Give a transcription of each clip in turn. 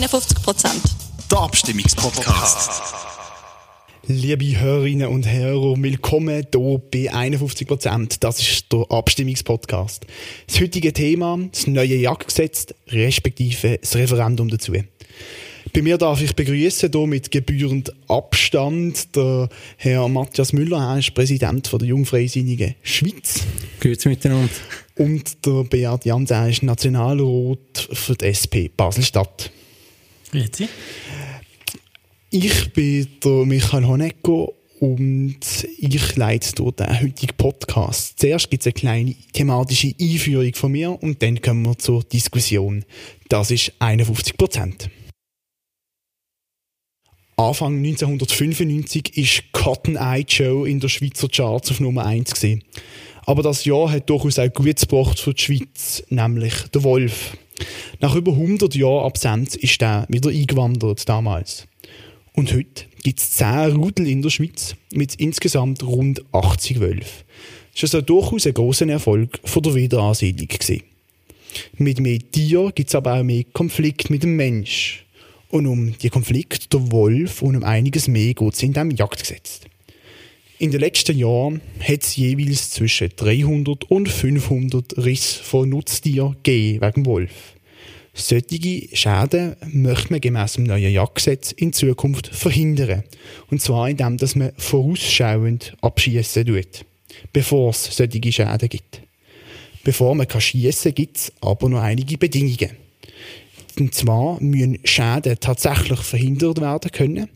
51 Prozent. Der Abstimmungspodcast. Liebe Hörerinnen und Hörer, willkommen hier bei 51 Prozent. Das ist der Abstimmungspodcast. Das heutige Thema, das neue Jagdgesetz, respektive das Referendum dazu. Bei mir darf ich begrüßen hier mit gebührend Abstand der Herr Matthias Müller, er ist Präsident der Jungfreisinnigen Schweiz. Grüezi miteinander. Und der Beat Jans, er ist Nationalrat für die SP Basel-Stadt. Grüezi. Ich bin der Michael Honegger und ich leite hier den heutigen Podcast. Zuerst gibt es eine kleine thematische Einführung von mir und dann kommen wir zur Diskussion. Das ist 51 Prozent. Anfang 1995 ist Cotton Eye Joe in der Schweizer Charts auf Nummer 1 gesehen. Aber das Jahr hat durchaus auch Gutes gebracht für die Schweiz, nämlich der Wolf. Nach über 100 Jahren Absenz ist er wieder eingewandert damals. Und heute gibt es 10 Rudel in der Schweiz mit insgesamt rund 80 Wölfen. Das ist also durchaus ein grosser Erfolg von der Wiederansiedlung gewesen. Mit mehr Tieren gibt es aber auch mehr Konflikt mit dem Mensch. Und um die Konflikte der Wolf und um einiges mehr geht es in diesem Jagdgesetz. In den letzten Jahren hat es jeweils zwischen 300 und 500 Riss von Nutztieren gegeben wegen Wolf. Solche Schäden möchte man gemäss dem neuen Jagdgesetz in Zukunft verhindern. Und zwar indem dass man vorausschauend abschießen tut, bevor es solche Schäden gibt. Bevor man schiessen kann, gibt es aber noch einige Bedingungen. Und zwar müssen Schäden tatsächlich verhindert werden können.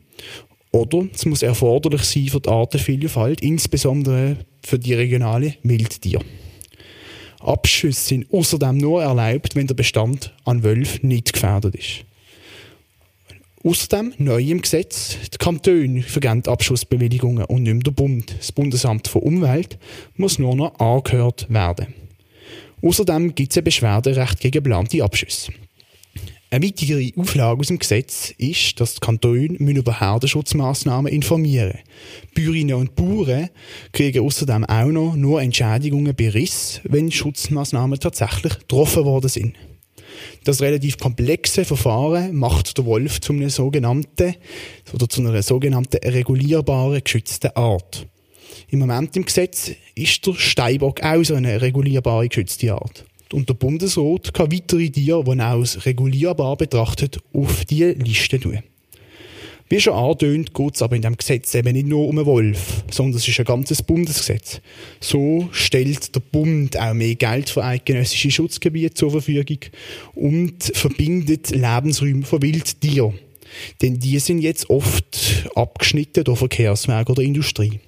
Oder es muss erforderlich sein für die Artenvielfalt, insbesondere für die regionalen Wildtiere. Abschüsse sind außerdem nur erlaubt, wenn der Bestand an Wölfen nicht gefährdet ist. Außerdem, neu im Gesetz, die Kantone vergeben Abschussbewilligungen und nicht mehr der Bund. Das Bundesamt für Umwelt muss nur noch angehört werden. Außerdem gibt es ein Beschwerderecht gegen geplante Abschüsse. Eine weitere Auflage aus dem Gesetz ist, dass die Kantone über Herdenschutzmaßnahmen informieren müssen. Bäuerinnen und Bauern kriegen außerdem auch noch nur Entschädigungen bei Riss, wenn Schutzmaßnahmen tatsächlich getroffen worden sind. Das relativ komplexe Verfahren macht der Wolf zu einer sogenannten, oder zu einer sogenannten regulierbaren geschützten Art. Im Moment im Gesetz ist der Steinbock auch so eine regulierbare geschützte Art. Und der Bundesrat kann weitere Tiere, die er als regulierbar betrachtet, auf die Liste tun. Wie schon angetönt, geht es aber in diesem Gesetz eben nicht nur um einen Wolf, sondern es ist ein ganzes Bundesgesetz. So stellt der Bund auch mehr Geld für eidgenössische Schutzgebiete zur Verfügung und verbindet Lebensräume von Wildtieren. Denn die sind jetzt oft abgeschnitten durch Verkehrswege oder Industrie.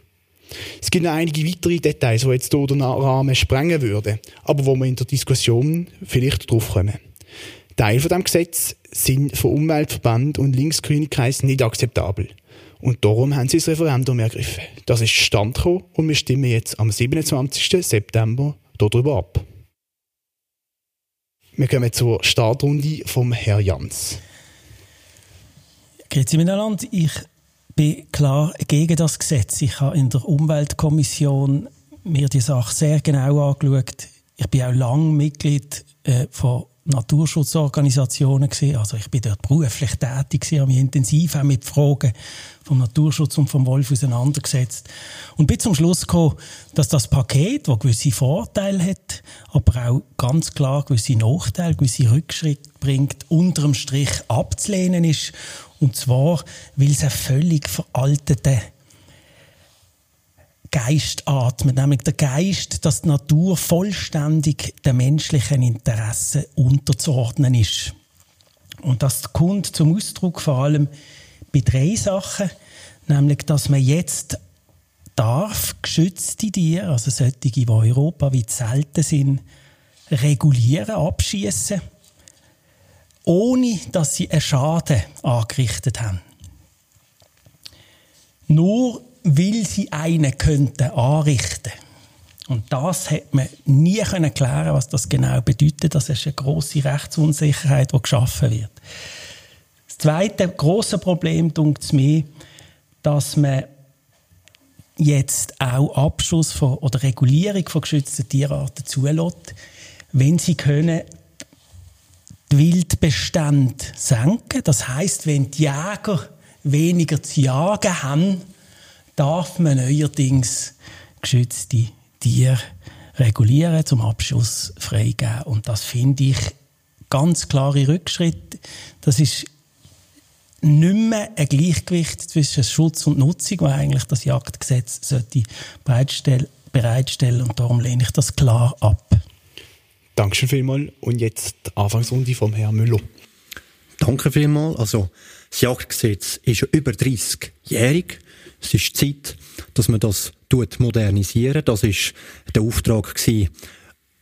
Es gibt noch einige weitere Details, die jetzt hier den Rahmen sprengen würden, aber wo wir in der Diskussion vielleicht drauf kommen. Teil von dem Gesetz sind für Umweltverbände und linksgrüne Kreise nicht akzeptabel. Und darum haben sie das Referendum ergriffen. Das ist Stand gekommen und wir stimmen jetzt am 27. September darüber ab. Wir kommen zur Startrunde vom Herrn Jans. Grüezi miteinander. Ich bin klar gegen das Gesetz. Ich habe in der Umweltkommission mir die Sache sehr genau angeschaut. Ich bin auch lang Mitglied äh, von Naturschutzorganisationen gewesen. Also ich bin dort beruflich tätig gewesen, habe mich intensiv auch mit Fragen vom Naturschutz und vom Wolf auseinandergesetzt und bin zum Schluss gekommen, dass das Paket, das gewisse Vorteile hat, aber auch ganz klar gewisse Nachteile, gewisse Rückschritte bringt, unterm Strich abzulehnen ist und zwar, weil es einen völlig veralteten Geist atmet, nämlich der Geist, dass die Natur vollständig den menschlichen Interessen unterzuordnen ist. Und das kommt zum Ausdruck vor allem bei drei Sachen, nämlich, dass man jetzt darf geschützte Tiere, also solche, die in Europa wie selten sind, regulieren, abschießen ohne dass sie einen Schaden angerichtet haben. Nur weil sie einen könnten anrichten. Und das hat man nie erklären was das genau bedeutet. Das ist eine große Rechtsunsicherheit, die geschaffen wird. Das zweite große Problem dunkt es mir, dass man jetzt auch Abschuss von, oder Regulierung von geschützten Tierarten zulässt, wenn sie können die Wildbestände senken. Das heißt, wenn die Jäger weniger zu jagen haben, darf man neuerdings geschützte Tiere regulieren, zum Abschuss freigeben. Und das finde ich ganz klare Rückschritt. Das ist nicht mehr ein Gleichgewicht zwischen Schutz und Nutzung, was eigentlich das Jagdgesetz sollte bereitstellen. Und darum lehne ich das klar ab. Dankeschön vielmals. Und jetzt die Anfangsrunde vom Herrn Müller. Danke vielmals. Also, das Jagdgesetz ist über 30-jährig. Es ist Zeit, dass man das modernisieren. Das ist der Auftrag gewesen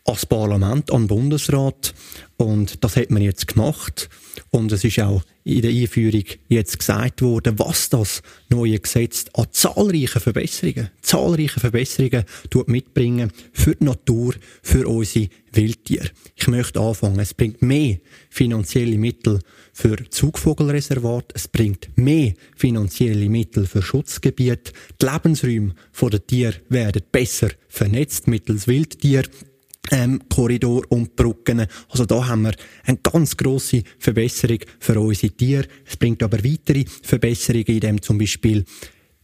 als Parlament, an Bundesrat. Und das hat man jetzt gemacht. Und es ist auch in der Einführung jetzt gesagt worden, was das neue Gesetz an zahlreichen Verbesserungen, zahlreiche Verbesserungen tut mitbringen für die Natur, für unsere Wildtiere. Ich möchte anfangen. Es bringt mehr finanzielle Mittel für Zugvogelreservat. Es bringt mehr finanzielle Mittel für Schutzgebiete. Die Lebensräume der Tiere werden besser vernetzt mittels Wildtier ähm, Korridor und Brücken. Also da haben wir eine ganz grosse Verbesserung für unsere Tiere. Es bringt aber weitere Verbesserungen, indem zum Beispiel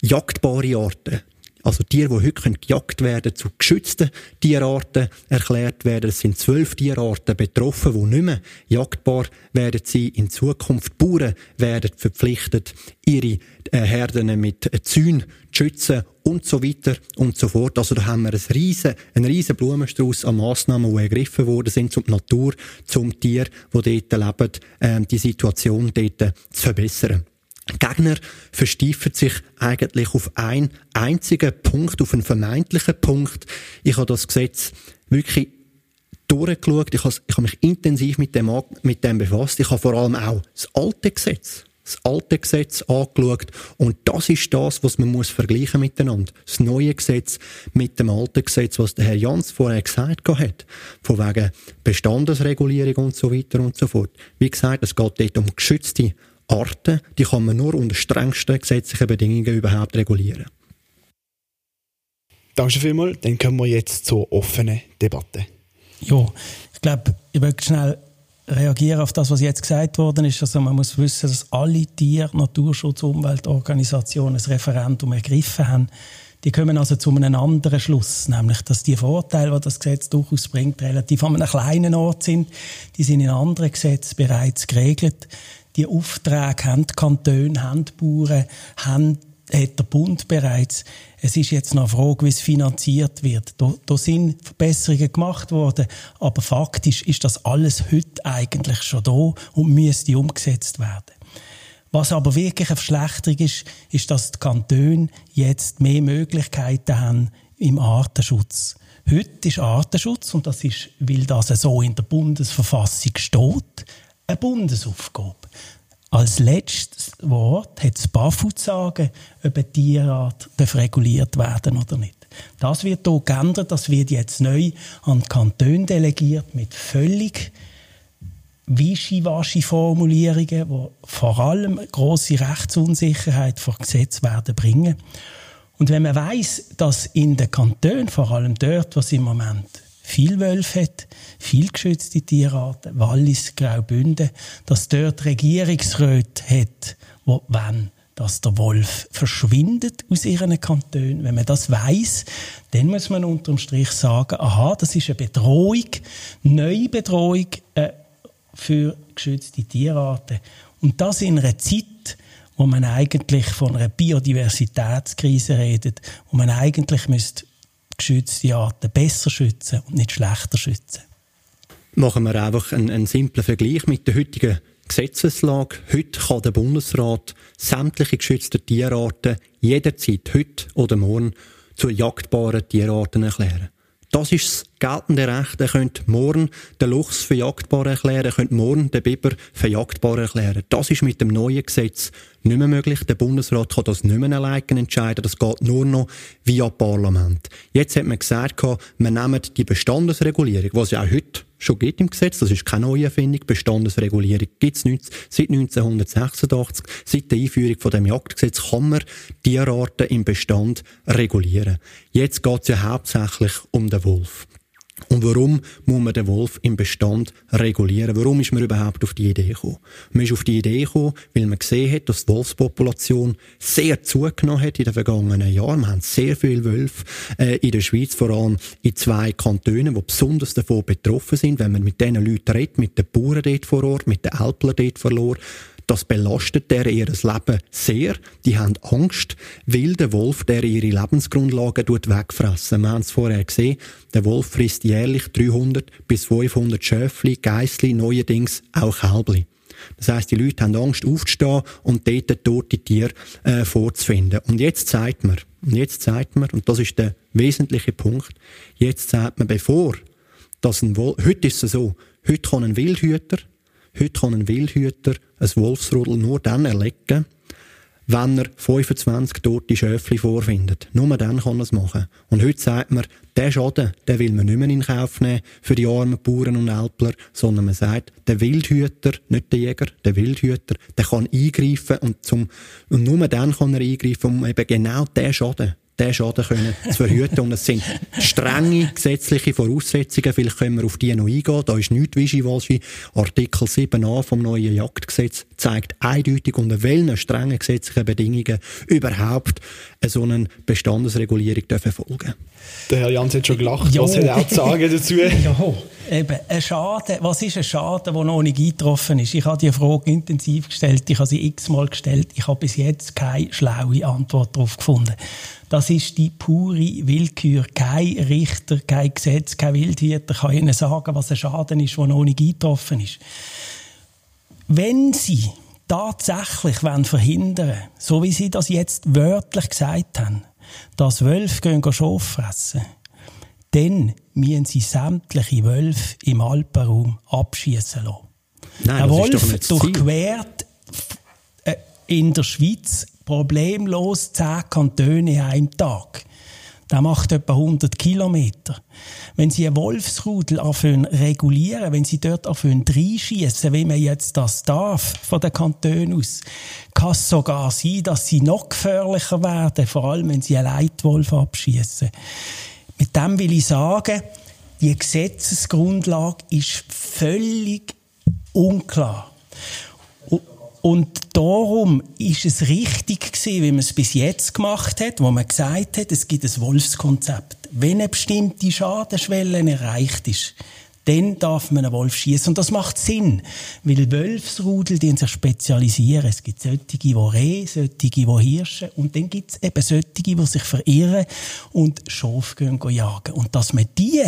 jagdbare Arten also Tiere, die heute gejagt werden, zu geschützten Tierarten erklärt werden. Es sind zwölf Tierarten betroffen, die nicht mehr jagdbar werden sein. In Zukunft Bauern werden verpflichtet, ihre äh, Herden mit Zäunen zu schützen und so weiter und so fort. Also da haben wir einen riesen, einen riesen Blumenstrauß an Massnahmen, die ergriffen worden sind, um die Natur, zum Tier, die dort leben, äh, die Situation dort zu verbessern. Gegner versteifen sich eigentlich auf einen einzigen Punkt, auf einen vermeintlichen Punkt. Ich habe das Gesetz wirklich durchgeschaut. Ich habe, ich habe mich intensiv mit dem, mit dem befasst. Ich habe vor allem auch das alte Gesetz, das alte Gesetz angeschaut. Und das ist das, was man muss vergleichen miteinander. Das neue Gesetz mit dem alten Gesetz, was der Herr Jans vorher gesagt hat. Von wegen Bestandesregulierung und so weiter und so fort. Wie gesagt, es geht dort um geschützte Arten, die kann man nur unter strengsten gesetzlichen Bedingungen überhaupt regulieren. Danke vielmals. Dann kommen wir jetzt zur offenen Debatte. Ja, ich glaube, ich möchte schnell reagieren auf das, was jetzt gesagt worden ist. Also man muss wissen, dass alle Tier-, Naturschutz-, Umweltorganisationen das Referendum ergriffen haben. Die kommen also zu einem anderen Schluss, nämlich, dass die Vorteile, die das Gesetz durchaus bringt, relativ an einem kleinen Ort sind. Die sind in anderen Gesetzen bereits geregelt die Aufträge haben die Kantone, haben die Bauern, haben, hat der Bund bereits. Es ist jetzt noch eine Frage, wie es finanziert wird. Da, da sind Verbesserungen gemacht worden, aber faktisch ist das alles heute eigentlich schon da und müsste umgesetzt werden. Was aber wirklich eine Verschlechterung ist, ist, dass die Kantone jetzt mehr Möglichkeiten haben im Artenschutz. Heute ist Artenschutz, und das ist, weil das so in der Bundesverfassung steht, eine Bundesaufgabe. Als letztes Wort hat das BAFU zu sagen, ob eine Tierart reguliert werden oder nicht. Das wird hier geändert, das wird jetzt neu an die Kantone delegiert mit völlig wischiwaschi Formulierungen, die vor allem große Rechtsunsicherheit vor Gesetz werden bringen. Und wenn man weiß, dass in den Kantonen, vor allem dort, was im Moment viel Wölfe hat, viel geschützte Tierarten, Wallis, Graubünden, dass dort Regierungsräte hat, wo wenn dass der Wolf verschwindet aus ihren Kantonen. Wenn man das weiß, dann muss man unterm Strich sagen, aha, das ist eine Bedrohung, neue Bedrohung äh, für geschützte Tierarten. Und das in einer Zeit, wo man eigentlich von einer Biodiversitätskrise redet, wo man eigentlich müsste geschützte Arten besser schützen und nicht schlechter schützen. Machen wir einfach einen, einen simplen Vergleich mit der heutigen Gesetzeslage. Heute kann der Bundesrat sämtliche geschützte Tierarten jederzeit, heute oder morgen, zu jagdbaren Tierarten erklären. Das ist das geltende Recht. Er könnte morgen den Luchs für jagdbar erklären, er könnte morgen den Biber für jagdbar erklären. Das ist mit dem neuen Gesetz nicht mehr möglich. Der Bundesrat kann das nicht mehr alleine entscheiden. Das geht nur noch via Parlament. Jetzt hat man gesagt, wir nehmen die Bestandesregulierung, was ja auch heute schon gibt im Gesetz, das ist keine neue Erfindung, Bestandesregulierung gibt es seit 1986. Seit der Einführung von dem Jagdgesetz kann man Tierarten im Bestand regulieren. Jetzt geht es ja hauptsächlich um den Wolf. Und warum muss man den Wolf im Bestand regulieren? Warum ist man überhaupt auf die Idee gekommen? Man ist auf die Idee gekommen, weil man gesehen hat, dass die Wolfspopulation sehr zugenommen hat in den vergangenen Jahren. Wir haben sehr viele Wölfe äh, in der Schweiz, vor allem in zwei Kantonen, die besonders davon betroffen sind. Wenn man mit diesen Leuten redet, mit den Bauern dort vor Ort, mit den Älplern dort vor Ort, das belastet der ihr Leben sehr. Die haben Angst, weil der Wolf der ihre Lebensgrundlagen wegfressen. Wir haben es vorher gesehen. Der Wolf frisst jährlich 300 bis 500 Schöfli, Geissli, neuerdings auch Kälbli. Das heißt, die Leute haben Angst aufzustehen und dort tote Tiere äh, vorzufinden. Und jetzt zeigt man, und jetzt zeigt man, und das ist der wesentliche Punkt, jetzt sagt man, bevor dass ein Wolf, heute ist es so, heute kann ein Wildhüter Heute kann ein Wildhüter ein Wolfsrudel nur dann erlegen, wenn er 25 tote Schöfli vorfindet. Nur dann kann er es machen. Und heute sagt man, der Schaden, den will man nicht mehr in Kauf nehmen für die armen Bauern und Älpler, sondern man sagt, der Wildhüter, nicht der Jäger, der Wildhüter, der kann eingreifen und, zum, und nur dann kann er eingreifen, um eben genau den Schaden, diesen Schaden können zu verhüten. Und es sind strenge gesetzliche Voraussetzungen. Vielleicht können wir auf die noch eingehen. Da ist nichts wischiwaschi. Artikel 7a vom neuen Jagdgesetz zeigt eindeutig, unter welchen strengen gesetzlichen Bedingungen überhaupt so eine Bestandesregulierung dürfen folgen Der Herr Jans hat schon gelacht. Jo. Was hat er auch zu sagen dazu? ja, eben. Ein Schaden. Was ist ein Schaden, der noch nicht eingetroffen ist? Ich habe die Frage intensiv gestellt. Ich habe sie x-mal gestellt. Ich habe bis jetzt keine schlaue Antwort darauf gefunden. Das ist die pure Willkür. Kein Richter, kein Gesetz, kein Wildhüter kann Ihnen sagen, was ein Schaden ist, der noch nicht eingetroffen ist. Wenn Sie tatsächlich verhindern wollen, so wie Sie das jetzt wörtlich gesagt haben, dass Wölfe gehen fressen, dann müssen Sie sämtliche Wölfe im Alpenraum abschießen lassen. Nein, Ein Wolf durchquert äh, in der Schweiz problemlos zehn Kantone an einem Tag. Das macht etwa 100 Kilometer. Wenn Sie einen Wolfsrudel anfangen regulieren, wenn Sie dort anfangen reinschiessen, wie man jetzt das darf, von den Kantonen aus, kann es sogar sein, dass sie noch gefährlicher werden, vor allem wenn Sie einen Leitwolf abschießen. Mit dem will ich sagen, die Gesetzesgrundlage ist völlig unklar. Und darum ist es richtig gewesen, wie man es bis jetzt gemacht hat, wo man gesagt hat, es gibt ein Wolfskonzept. Wenn eine bestimmte Schadenschwelle erreicht ist, dann darf man einen Wolf schießen. Und das macht Sinn, weil Wolfsrudel die sich spezialisieren. Es gibt solche, die Reh, solche, die Hirsche und dann gibt es eben solche, die sich verirren und Schaf gehen jagen. Und dass man die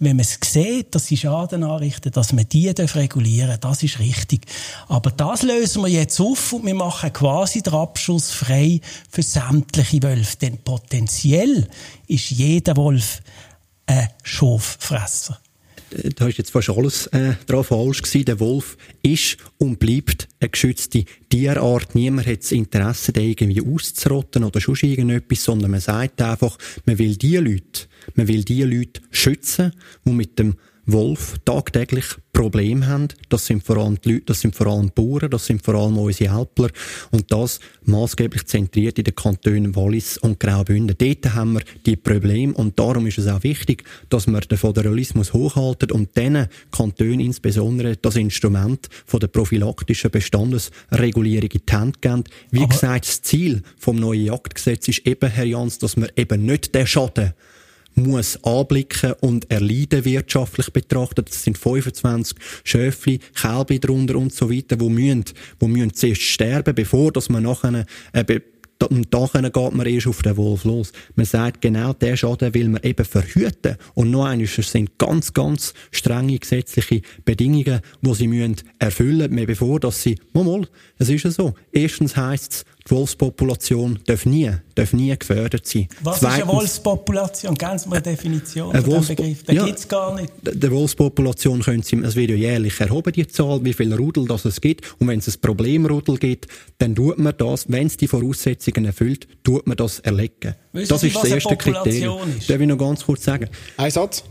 wenn man es sieht, dass sie Schaden anrichten, dass man die regulieren darf, das ist richtig. Aber das lösen wir jetzt auf und wir machen quasi den Abschuss frei für sämtliche Wölfe. Denn potenziell ist jeder Wolf ein Schaffresser da ist jetzt fast alles äh, drauf falsch gewesen. Der Wolf ist und bleibt eine geschützte Tierart. Niemand hat das Interesse, den irgendwie auszurotten oder schon irgendetwas, sondern man sagt einfach, man will die Leute, man will die Leute schützen, die mit dem Wolf tagtäglich Probleme haben. Das sind vor allem die Leute, das sind vor allem Bauern, das sind vor allem unsere Helpler. Und das maßgeblich zentriert in den Kantonen Wallis und Graubünden. Dort haben wir die Probleme und darum ist es auch wichtig, dass wir den Föderalismus hochhalten und diesen Kantonen insbesondere das Instrument von der prophylaktischen Bestandesregulierung in die Hand geben. Wie Aber gesagt, das Ziel vom neuen Jagdgesetz ist eben, Herr Jans, dass wir eben nicht den Schaden muss anblicken und erleiden wirtschaftlich betrachtet. Das sind 25 Schöfli, Kälbi drunter und so weiter, die müssen, die müssen zuerst sterben, bevor dass man nachher, äh, und da geht man erst auf den Wolf los. Man sagt, genau der Schaden will man eben verhüten. Und noch eines, es sind ganz, ganz strenge gesetzliche Bedingungen, die sie erfüllen müssen, bevor dass sie, mal, es ist ja so. Erstens heisst es, die Wolfspopulation darf nie, darf nie gefördert sein. Was Zweitens, ist eine Wolfspopulation? Ganz mal eine Definition eine von Begriff. Den ja, gibt es gar nicht. Der Wolfspopulation können Sie, es wird ja jährlich erhoben, die Zahl, wie viele Rudel das es gibt. Und wenn es ein Problemrudel gibt, dann tut man das, wenn es die Voraussetzungen erfüllt, tut man das erlegen. Wissen das Sie, ist das erste Kriterium. Ist? Darf ich noch ganz kurz sagen? Ein Satz.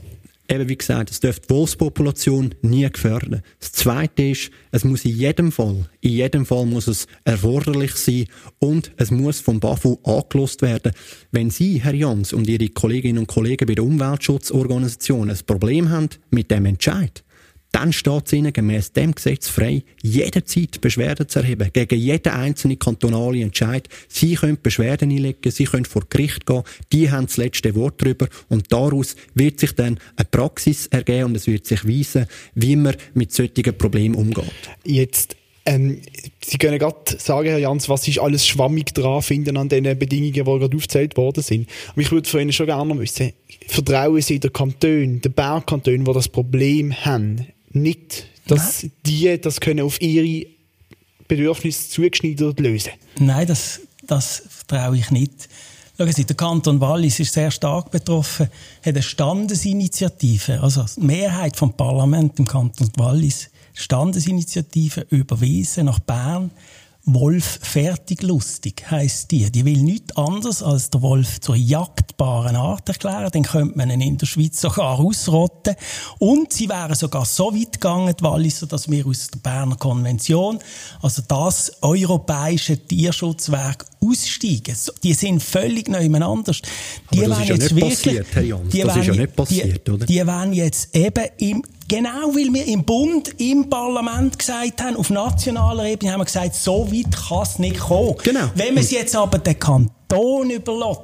Eben wie gesagt, es dürfte die Wolfspopulation nie gefährden. Das Zweite ist, es muss in jedem Fall, in jedem Fall muss es erforderlich sein und es muss vom BAFU angelost werden. Wenn Sie, Herr Jans, und Ihre Kolleginnen und Kollegen bei der Umweltschutzorganisation ein Problem haben mit dem Entscheid, dann steht es ihnen gemäss dem Gesetz frei, jederzeit Beschwerden zu erheben gegen jeden einzelnen kantonalen Entscheid. Sie können Beschwerden einlegen, sie können vor Gericht gehen, die haben das letzte Wort darüber und daraus wird sich dann eine Praxis ergeben und es wird sich weisen, wie man mit solchen Problemen umgeht. Jetzt ähm, Sie können gerade sagen, Herr Jans, was ist alles schwammig dran finden an den Bedingungen, die gerade aufgezählt worden sind. Aber ich würde von Ihnen schon gerne wissen, vertrauen Sie den Kantonen, den Bergkantonen, die das Problem haben, nicht, dass Nein. die das können auf ihre Bedürfnisse zugeschneidert lösen Nein, das, das vertraue ich nicht. Schauen Sie, der Kanton Wallis ist sehr stark betroffen, hat eine Standesinitiative, also die Mehrheit vom Parlament im Kanton Wallis, Standesinitiative überwiesen nach Bern, Wolf fertig lustig heisst die. Die will nichts anderes als der Wolf zur jagdbaren Art erklären. Dann könnte man ihn in der Schweiz sogar ausrotten. Und sie wären sogar so weit gegangen, die Walliser, dass wir aus der Berner Konvention, also das europäische Tierschutzwerk, aussteigen. Die sind völlig nebeneinander. Die Aber das ist ja nicht wirklich, passiert, Herr Jans. Das ist ja nicht passiert, die, oder? Die werden jetzt eben im Genau, weil wir im Bund, im Parlament gesagt haben, auf nationaler Ebene haben wir gesagt, so weit kann es nicht kommen. Genau. Wenn man es jetzt aber den Kanton überlässt,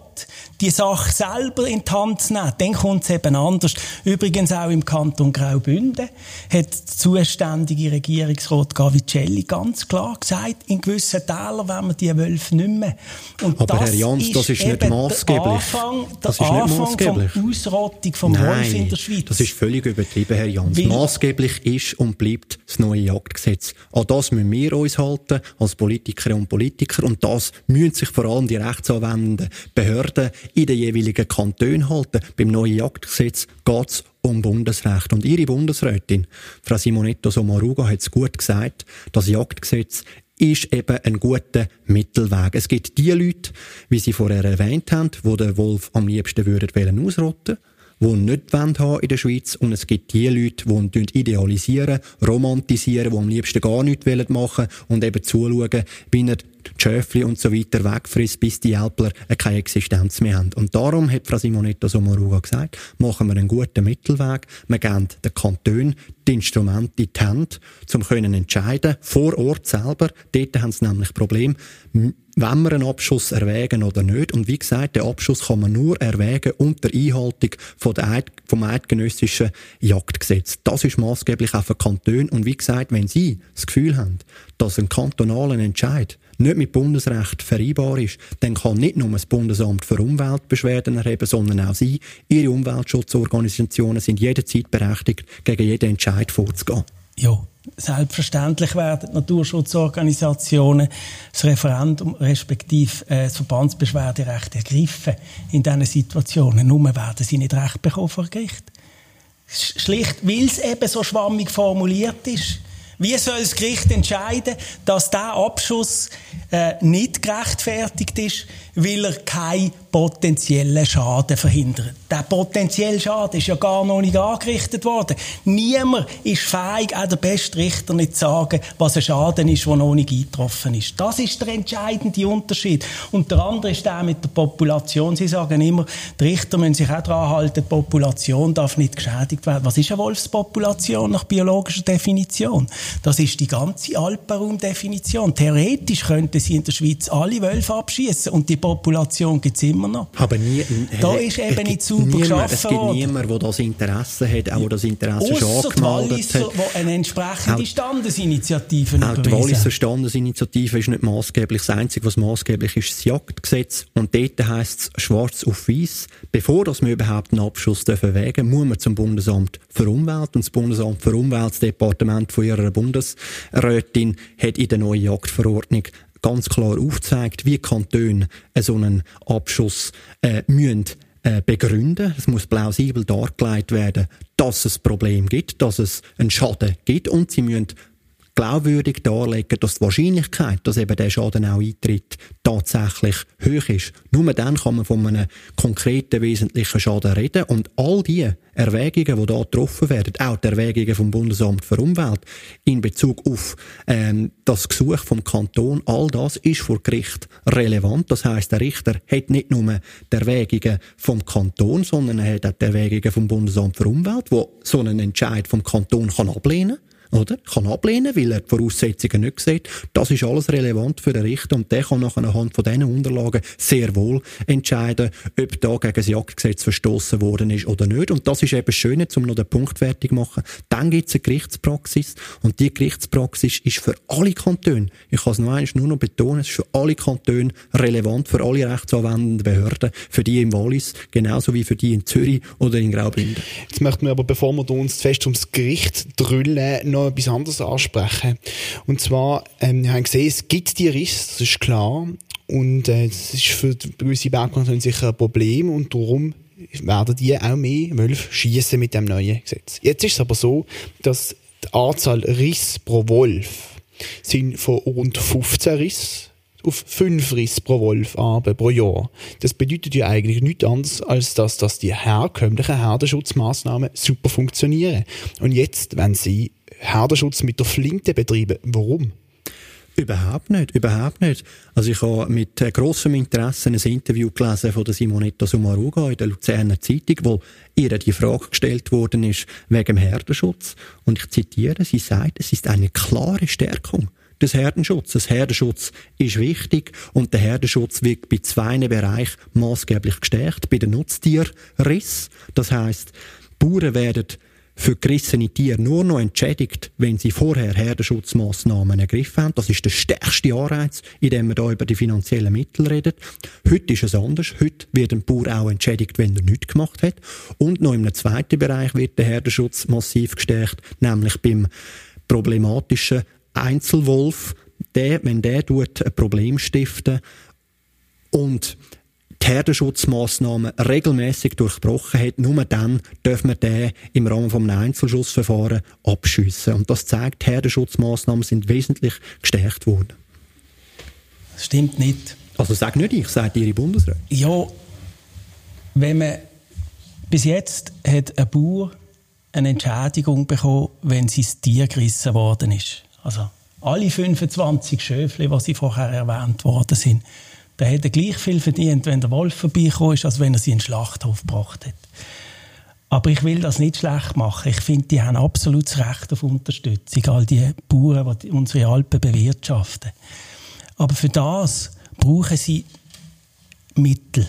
die Sache selber in die Hand zu nehmen, dann kommt es eben anders. Übrigens auch im Kanton Graubünden hat der zuständige Regierungsrat Gavicelli ganz klar gesagt, in gewissen Tälern wollen wir die Wölfe nicht mehr. Und Aber Herr Jans, das ist nicht maßgeblich. Der Anfang, der das ist Anfang nicht maßgeblich. Ausrottung vom Nein, Wolf in der Schweiz. das ist völlig übertrieben, Herr Jans. Weil maßgeblich ist und bleibt das neue Jagdgesetz. An das müssen wir uns halten, als Politikerinnen und Politiker. Und das müssen sich vor allem die rechtsanwendenden Behörden in den jeweiligen Kantonen halten. Beim neuen Jagdgesetz geht es um Bundesrecht. Und Ihre Bundesrätin, Frau Simonetto Sommaruga, hat es gut gesagt, das Jagdgesetz ist eben ein guter Mittelweg. Es gibt die Leute, wie Sie vorher erwähnt haben, die den Wolf am liebsten würden ausrotten die nicht haben in der Schweiz und es gibt die Leute, die idealisieren, romantisieren, die am liebsten gar nichts machen wollen und eben zuschauen, wie er Schöfli und so weiter wegfrisst, bis die Älpler keine Existenz mehr haben. Und darum hat Frau Simonetta Sommaruga gesagt, machen wir einen guten Mittelweg. Wir geben den Kantonen die Instrumente in die Hand, um können entscheiden, vor Ort selber. Dort haben sie nämlich Problem, wenn wir einen Abschuss erwägen oder nicht. Und wie gesagt, den Abschuss kann man nur erwägen unter Einhaltung von der Eid, vom eidgenössischen Jagdgesetz. Das ist maßgeblich auch für Kantone. Und wie gesagt, wenn Sie das Gefühl haben, dass ein kantonaler Entscheid nicht mit Bundesrecht vereinbar ist, dann kann nicht nur das Bundesamt für Umweltbeschwerden erheben, sondern auch Sie. Ihre Umweltschutzorganisationen sind jederzeit berechtigt, gegen jeden Entscheid vorzugehen. Ja, selbstverständlich werden Naturschutzorganisationen das Referendum respektive äh, das Verbandsbeschwerderecht ergriffen in diesen Situationen. Nur werden sie nicht recht bekommen vor Gericht. Schlicht, weil es eben so schwammig formuliert ist. Wie soll das Gericht entscheiden, dass der Abschuss äh, nicht gerechtfertigt ist, weil er keinen potenziellen Schaden verhindert? Der potenzielle Schaden ist ja gar noch nicht angerichtet worden. Niemand ist fähig, auch der beste Richter nicht zu sagen, was ein Schaden ist, der noch nicht eingetroffen ist. Das ist der entscheidende Unterschied. Und der andere ist der mit der Population. Sie sagen immer, die Richter müssen sich auch daran halten, die Population darf nicht geschädigt werden. Was ist eine Wolfspopulation nach biologischer Definition? Das ist die ganze Alpenraumdefinition. Theoretisch könnten sie in der Schweiz alle Wölfe abschießen und die Population gibt es immer noch. Aber nie, da ist eben nicht niemand, geschaffen Es gibt niemanden, der das Interesse hat, auch das Interesse Ausser schon angemeldet hat. die eine entsprechende auch, Standesinitiative Auch die Walliser Standesinitiative ist nicht maßgeblich. Das Einzige, was maßgeblich ist, ist das Jagdgesetz. Und dort heisst es schwarz auf weiß, bevor wir überhaupt einen Abschuss dürfen wägen, muss man zum Bundesamt für Umwelt. Und das Bundesamt für Umwelt, das Departement von ihrer Bundesrätin, hat in der neuen Jagdverordnung ganz klar aufgezeigt, wie Kantone so einen Abschuss äh, müssen äh, begründen. Es muss plausibel dargelegt werden, dass es ein Problem gibt, dass es einen Schaden gibt und sie müssen glaubwürdig darlegen, dass die Wahrscheinlichkeit, dass eben der Schaden auch eintritt, tatsächlich hoch ist. Nur dann kann man von einem konkreten, wesentlichen Schaden reden. Und all die Erwägungen, die da getroffen werden, auch die Erwägungen vom Bundesamt für Umwelt in Bezug auf ähm, das Gesuch vom Kanton, all das ist vor Gericht relevant. Das heißt, der Richter hat nicht nur die Erwägungen vom Kanton, sondern er hat auch die Erwägungen vom Bundesamt für Umwelt, wo so einen Entscheid vom Kanton kann ablehnen kann oder? Kann ablehnen, weil er die Voraussetzungen nicht sieht. Das ist alles relevant für den Richter und der kann nachher anhand von diesen Unterlagen sehr wohl entscheiden, ob da gegen das Jagdgesetz verstoßen worden ist oder nicht. Und das ist eben schön, um noch den Punkt fertig zu machen. Dann gibt es eine Gerichtspraxis und die Gerichtspraxis ist für alle Kantone, ich kann es noch einmal nur noch betonen, es ist für alle Kantone relevant, für alle rechtsanwendenden Behörden, für die im Wallis, genauso wie für die in Zürich oder in Graubünden. Jetzt möchten wir aber, bevor wir uns fest ums Gericht drüllen, noch etwas anderes ansprechen. Und zwar, ähm, wir haben gesehen, es gibt die Risse, das ist klar. Und äh, das ist für gewisse Bergkantone sicher ein Problem und darum werden die auch mehr Wölfe schießen mit dem neuen Gesetz. Jetzt ist es aber so, dass die Anzahl Riss pro Wolf sind von rund 15 Riss auf 5 Riss pro Wolf Arbe pro Jahr. Das bedeutet ja eigentlich nichts anderes, als dass, dass die herkömmlichen Herdenschutzmaßnahmen super funktionieren. Und jetzt, wenn sie Herdenschutz mit der Flinte betreiben. Warum? Überhaupt nicht, überhaupt nicht. Also ich habe mit äh, grossem Interesse ein Interview gelesen von der Simonetta Sumaruga in der Luzerner Zeitung, wo ihr die Frage gestellt worden ist wegen dem Herdenschutz. Und ich zitiere, sie sagt, es ist eine klare Stärkung des Herdenschutzes. Herdenschutz ist wichtig und der Herdenschutz wird bei zwei Bereichen maßgeblich gestärkt. Bei den Nutztierriss, das heißt, Bauern werden für gerissene Tiere nur noch entschädigt, wenn sie vorher Herdenschutzmaßnahmen ergriffen haben. Das ist der stärkste Anreiz, indem wir da über die finanziellen Mittel reden. Heute ist es anders. Heute wird ein Bauer auch entschädigt, wenn er nichts gemacht hat. Und noch im zweiten Bereich wird der Herdenschutz massiv gestärkt, nämlich beim problematischen Einzelwolf. Der, wenn der tut ein Problem stiften und die Herdenschutzmaßnahmen regelmäßig durchbrochen hat, nur dann dürfen wir den im Rahmen vom Einzelschussverfahren abschiessen. Und das zeigt, die Herdenschutzmaßnahmen sind wesentlich gestärkt worden. Das stimmt nicht. Also sag nicht ich, sagt Ihre Bundesrat. Ja, wenn man bis jetzt hat ein Bauer eine Entschädigung bekommen, wenn sein Tier gerissen worden ist. Also alle 25 Schöfle, die Sie vorher erwähnt worden sind, der hätte gleich viel verdient, wenn der Wolf vorbeigekommen als wenn er sie in den Schlachthof gebracht hätte. Aber ich will das nicht schlecht machen. Ich finde, die haben absolutes Recht auf Unterstützung, all die Bauern, die unsere Alpen bewirtschaften. Aber für das brauchen sie Mittel,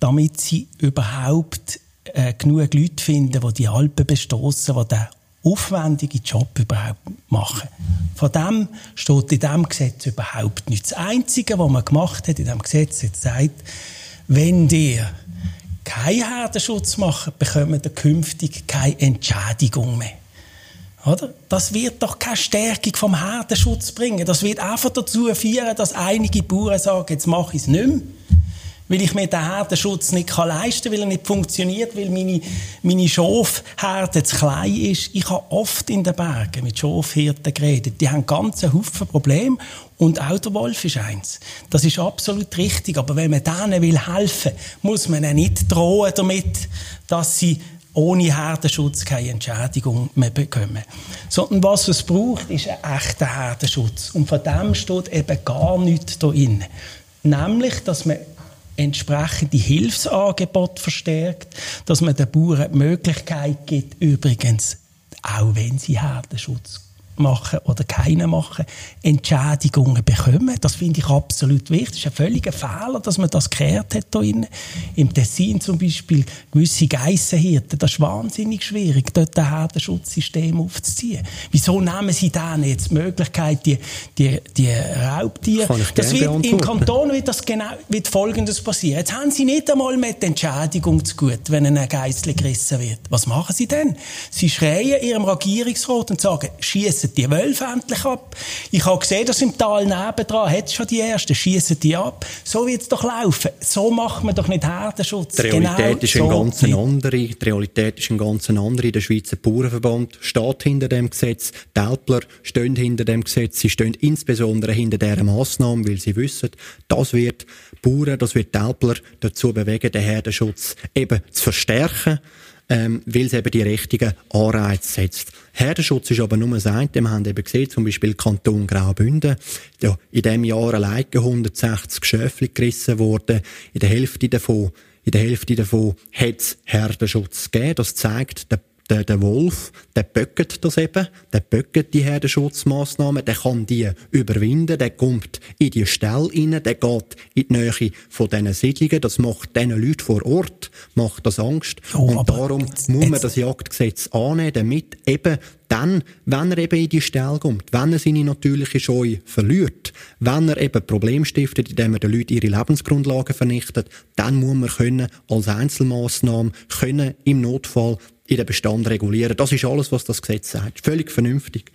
damit sie überhaupt äh, genug Leute finden, die die Alpen bestoßen, die den aufwendigen Job überhaupt machen. Von dem steht in diesem Gesetz überhaupt nichts. Das Einzige, was man gemacht hat in diesem Gesetz, hat gesagt, wenn ihr keinen Herdenschutz macht, bekommt ihr künftig keine Entschädigung mehr. Oder? Das wird doch keine Stärkung vom Herdenschutz bringen. Das wird einfach dazu führen, dass einige Bauern sagen, jetzt mache ich es nicht mehr weil ich mir den Herdenschutz nicht leisten kann, weil er nicht funktioniert, weil meine, meine Schafherde zu klein ist. Ich habe oft in den Bergen mit Schafhirten geredet. Die haben ganz Haufen Probleme und auch der Wolf ist eins. Das ist absolut richtig. Aber wenn man denen will helfen, muss man ihnen nicht drohen damit, dass sie ohne Herdenschutz keine Entschädigung mehr bekommen. Sondern was es braucht, ist ein echter Herdenschutz. Und von dem steht eben gar nichts da drin. Nämlich, dass man entsprechende Hilfsangebote verstärkt, dass man den Bauern die Möglichkeit gibt, übrigens, auch wenn sie Herdenschutz machen oder keine machen, Entschädigungen bekommen. Das finde ich absolut wichtig. Es ist ein völliger Fehler, dass man das gekehrt hat hier. Im Tessin zum Beispiel gewisse Geissenhirten, das ist wahnsinnig schwierig, dort ein Herdenschutzsystem aufzuziehen. Wieso nehmen sie dann jetzt die Möglichkeit, die, die, die Raubtiere... Das wird, Im Kanton wird das genau wird Folgendes passieren. Jetzt haben sie nicht einmal mit Entschädigung zu gut, wenn ein Geissli gerissen wird. Was machen sie denn? Sie schreien ihrem Regierungsrat und sagen, schießen schießen die Wölfe endlich ab. Ich habe gesehen, dass im Tal nebendran hat schon die ersten, schießen die ab. So wird es doch laufen. So macht man doch nicht Herdenschutz. Die Realität genau ist ein ganz andere. Die Realität ist ein ganz andere. Der Schweizer Bauernverband steht hinter dem Gesetz. Die Älpler stehen hinter dem Gesetz. Sie stehen insbesondere hinter dieser Massnahme, weil sie wissen, das wird Bauern, das wird die Älpler dazu bewegen, den Herdenschutz eben zu verstärken ähm, weil es eben die richtigen Anreize setzt. Herdenschutz ist aber nur ein eine. Wir haben eben gesehen, zum Beispiel Kanton Graubünden. Ja, in diesem Jahr allein 160 Schöfli gerissen worden. In der Hälfte davon, in der Hälfte davon hat es Herdenschutz gegeben. Das zeigt, der der, der Wolf, der böcket das eben, der böcket die Herdenschutzmaßnahmen, der kann die überwinden, der kommt in die Stelle rein, der geht in die Nähe von diesen Siedlungen, das macht diesen Leuten vor Ort, macht das Angst. Oh, und darum jetzt, muss man das Jagdgesetz annehmen, damit eben dann, wenn er eben in die Stelle kommt, wenn er seine natürliche Scheu verliert, wenn er eben Problem stiftet, indem er den Leuten ihre Lebensgrundlagen vernichtet, dann muss man können, als Einzelmaßnahme, können im Notfall in den Bestand regulieren. Das ist alles, was das Gesetz sagt. Völlig vernünftig.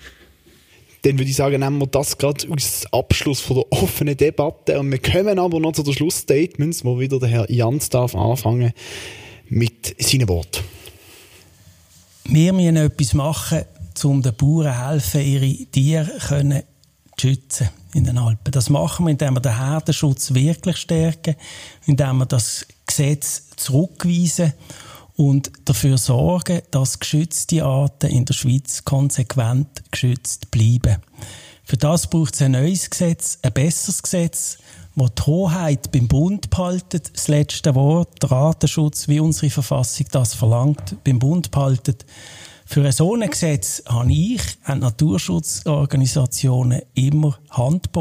Dann würde ich sagen, nehmen wir das gerade als Abschluss von der offenen Debatte. Und wir kommen aber noch zu den Schlussstatements, wo wieder der Herr Jans darf anfangen mit seinen Worten. Wir müssen etwas machen, um den Bauern helfen, ihre Tiere können zu schützen in den Alpen. Das machen wir, indem wir den Herdenschutz wirklich stärken, indem wir das Gesetz zurückweisen und dafür sorgen, dass geschützte Arten in der Schweiz konsequent geschützt bleiben. Für das braucht es ein neues Gesetz, ein besseres Gesetz, wo die Hoheit beim Bund behaltet, das letzte Wort, der Artenschutz, wie unsere Verfassung das verlangt, beim Bund behaltet. Für ein so ein Gesetz habe ich, haben Naturschutzorganisationen immer Hand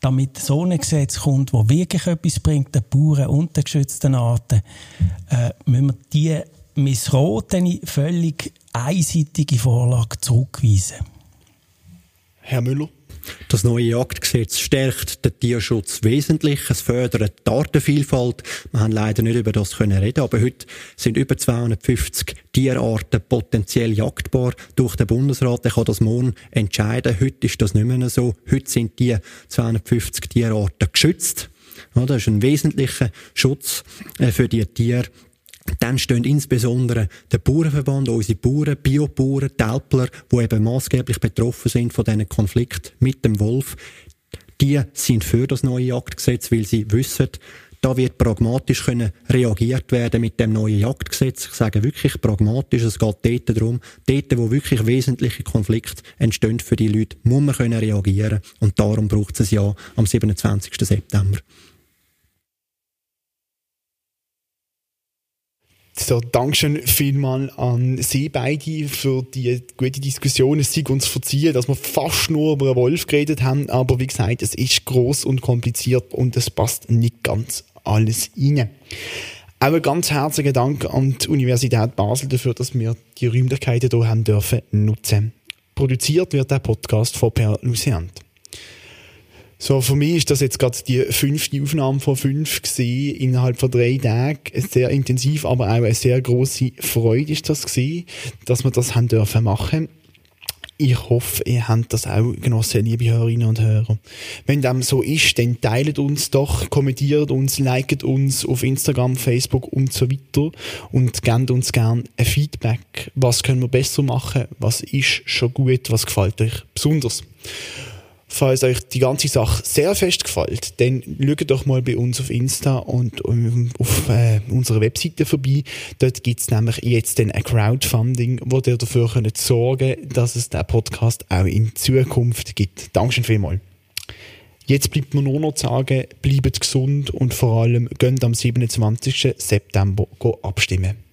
damit ein Gesetz kommt, das wirklich etwas bringt, den Bauern und den geschützten Arten, äh, müssen wir diese missrotene, völlig einseitige Vorlage zurückweisen. Herr Müller? Das neue Jagdgesetz stärkt den Tierschutz wesentlich. Es fördert die Artenvielfalt. Wir haben leider nicht über das können reden, aber heute sind über 250 Tierarten potenziell jagdbar durch den Bundesrat. Der kann das morgen entscheiden. Heute ist das nicht mehr so. Heute sind die 250 Tierarten geschützt. Das ist ein wesentlicher Schutz äh, für die Tiere. Dann stehen insbesondere der Bauernverband, unsere Bauern, Biobauern, Tälpler, die eben maßgeblich betroffen sind von diesem Konflikt mit dem Wolf. Die sind für das neue Jagdgesetz, weil sie wissen, da wird pragmatisch können reagiert werden mit dem neuen Jagdgesetz. Ich sage wirklich pragmatisch. Es geht dort darum, dort, wo wirklich wesentliche Konflikte entstehen für die Leute, muss man können reagieren. Und darum braucht es ein Jahr am 27. September. So, Dankeschön vielmal an Sie beide für die gute Diskussion. Es sei uns verziehen, dass wir fast nur über einen Wolf geredet haben, aber wie gesagt, es ist groß und kompliziert und es passt nicht ganz alles rein. Auch ein ganz herzlichen Dank an die Universität Basel dafür, dass wir die Räumlichkeiten hier haben dürfen nutzen. Produziert wird der Podcast von Per Luciant. So, für mich ist das jetzt gerade die fünfte Aufnahme von fünf gesehen innerhalb von drei Tagen. Sehr intensiv, aber auch eine sehr große Freude ist das gesehen, dass wir das haben dürfen machen. Ich hoffe, ihr habt das auch genossen, liebe Hörerinnen und Hörer. Wenn dem so ist, dann teilt uns doch, kommentiert uns, liket uns auf Instagram, Facebook und so weiter und gebt uns gerne ein Feedback. Was können wir besser machen? Was ist schon gut? Was gefällt euch besonders? Falls euch die ganze Sache sehr fest gefällt, dann schaut doch mal bei uns auf Insta und auf äh, unserer Webseite vorbei. Dort gibt es nämlich jetzt ein Crowdfunding, wo ihr dafür könnt sorgen dass es den Podcast auch in Zukunft gibt. Dankeschön vielmals. Jetzt bleibt mir nur noch zu sagen, bleibt gesund und vor allem gönnt am 27. September abstimmen.